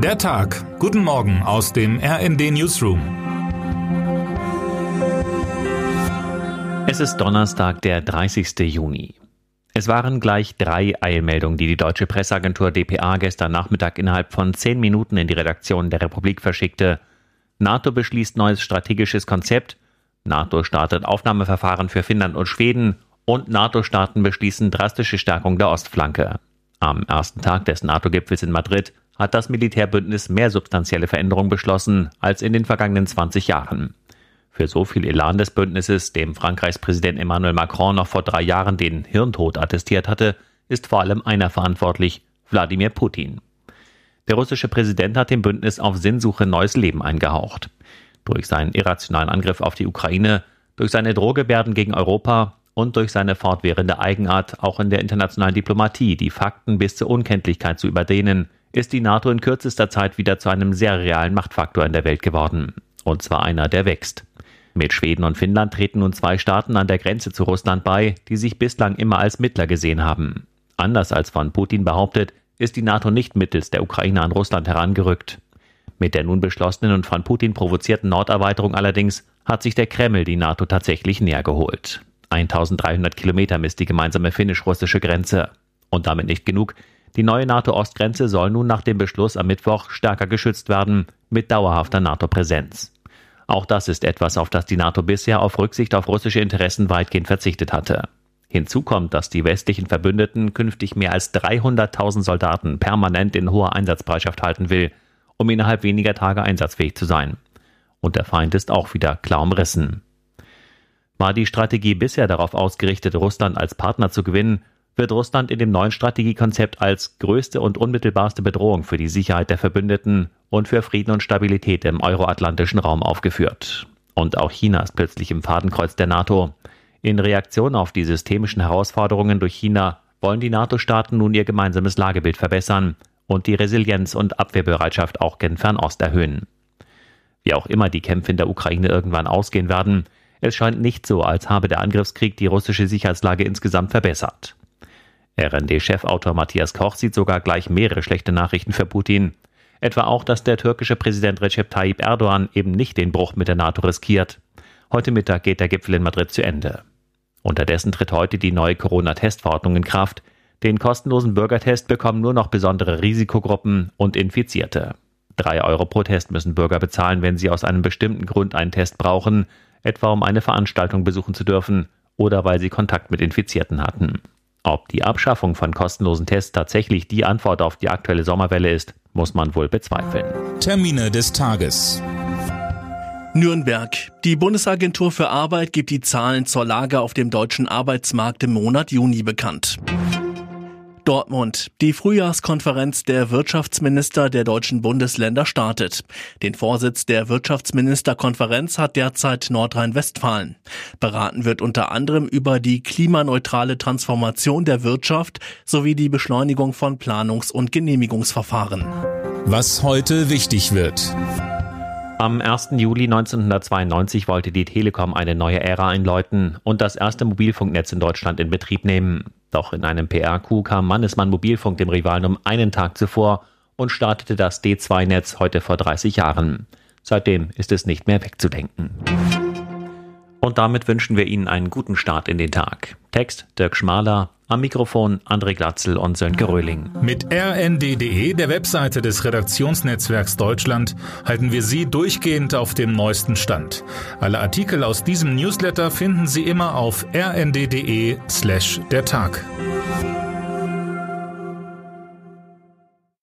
Der Tag. Guten Morgen aus dem RND Newsroom. Es ist Donnerstag, der 30. Juni. Es waren gleich drei Eilmeldungen, die die deutsche Presseagentur dpa gestern Nachmittag innerhalb von zehn Minuten in die Redaktion der Republik verschickte. NATO beschließt neues strategisches Konzept, NATO startet Aufnahmeverfahren für Finnland und Schweden und NATO-Staaten beschließen drastische Stärkung der Ostflanke. Am ersten Tag des NATO-Gipfels in Madrid hat das Militärbündnis mehr substanzielle Veränderungen beschlossen als in den vergangenen 20 Jahren. Für so viel Elan des Bündnisses, dem Frankreichs Präsident Emmanuel Macron noch vor drei Jahren den Hirntod attestiert hatte, ist vor allem einer verantwortlich, Wladimir Putin. Der russische Präsident hat dem Bündnis auf Sinnsuche neues Leben eingehaucht. Durch seinen irrationalen Angriff auf die Ukraine, durch seine Drohgebärden gegen Europa und durch seine fortwährende Eigenart, auch in der internationalen Diplomatie, die Fakten bis zur Unkenntlichkeit zu überdehnen, ist die NATO in kürzester Zeit wieder zu einem sehr realen Machtfaktor in der Welt geworden. Und zwar einer, der wächst. Mit Schweden und Finnland treten nun zwei Staaten an der Grenze zu Russland bei, die sich bislang immer als Mittler gesehen haben. Anders als von Putin behauptet, ist die NATO nicht mittels der Ukraine an Russland herangerückt. Mit der nun beschlossenen und von Putin provozierten Norderweiterung allerdings hat sich der Kreml die NATO tatsächlich näher geholt. 1300 Kilometer misst die gemeinsame finnisch-russische Grenze. Und damit nicht genug. Die neue NATO-Ostgrenze soll nun nach dem Beschluss am Mittwoch stärker geschützt werden, mit dauerhafter NATO-Präsenz. Auch das ist etwas, auf das die NATO bisher auf Rücksicht auf russische Interessen weitgehend verzichtet hatte. Hinzu kommt, dass die westlichen Verbündeten künftig mehr als 300.000 Soldaten permanent in hoher Einsatzbereitschaft halten will, um innerhalb weniger Tage einsatzfähig zu sein. Und der Feind ist auch wieder klar umrissen. War die Strategie bisher darauf ausgerichtet, Russland als Partner zu gewinnen, wird Russland in dem neuen Strategiekonzept als größte und unmittelbarste Bedrohung für die Sicherheit der Verbündeten und für Frieden und Stabilität im euroatlantischen Raum aufgeführt. Und auch China ist plötzlich im Fadenkreuz der NATO. In Reaktion auf die systemischen Herausforderungen durch China wollen die NATO-Staaten nun ihr gemeinsames Lagebild verbessern und die Resilienz und Abwehrbereitschaft auch gen Fernost erhöhen. Wie auch immer die Kämpfe in der Ukraine irgendwann ausgehen werden, es scheint nicht so, als habe der Angriffskrieg die russische Sicherheitslage insgesamt verbessert. RND-Chefautor Matthias Koch sieht sogar gleich mehrere schlechte Nachrichten für Putin. Etwa auch, dass der türkische Präsident Recep Tayyip Erdogan eben nicht den Bruch mit der NATO riskiert. Heute Mittag geht der Gipfel in Madrid zu Ende. Unterdessen tritt heute die neue Corona-Testverordnung in Kraft. Den kostenlosen Bürgertest bekommen nur noch besondere Risikogruppen und Infizierte. Drei Euro pro Test müssen Bürger bezahlen, wenn sie aus einem bestimmten Grund einen Test brauchen, etwa um eine Veranstaltung besuchen zu dürfen oder weil sie Kontakt mit Infizierten hatten. Ob die Abschaffung von kostenlosen Tests tatsächlich die Antwort auf die aktuelle Sommerwelle ist, muss man wohl bezweifeln. Termine des Tages. Nürnberg. Die Bundesagentur für Arbeit gibt die Zahlen zur Lage auf dem deutschen Arbeitsmarkt im Monat Juni bekannt. Dortmund. Die Frühjahrskonferenz der Wirtschaftsminister der deutschen Bundesländer startet. Den Vorsitz der Wirtschaftsministerkonferenz hat derzeit Nordrhein-Westfalen. Beraten wird unter anderem über die klimaneutrale Transformation der Wirtschaft sowie die Beschleunigung von Planungs- und Genehmigungsverfahren. Was heute wichtig wird. Am 1. Juli 1992 wollte die Telekom eine neue Ära einläuten und das erste Mobilfunknetz in Deutschland in Betrieb nehmen. Doch in einem PR-Coup kam Mannesmann Mobilfunk dem Rivalen um einen Tag zuvor und startete das D2-Netz heute vor 30 Jahren. Seitdem ist es nicht mehr wegzudenken. Und damit wünschen wir Ihnen einen guten Start in den Tag. Text Dirk Schmaler, am Mikrofon André Glatzel und Sönke Röhling. Mit rnd.de, der Webseite des Redaktionsnetzwerks Deutschland, halten wir Sie durchgehend auf dem neuesten Stand. Alle Artikel aus diesem Newsletter finden Sie immer auf rnd.de slash der Tag.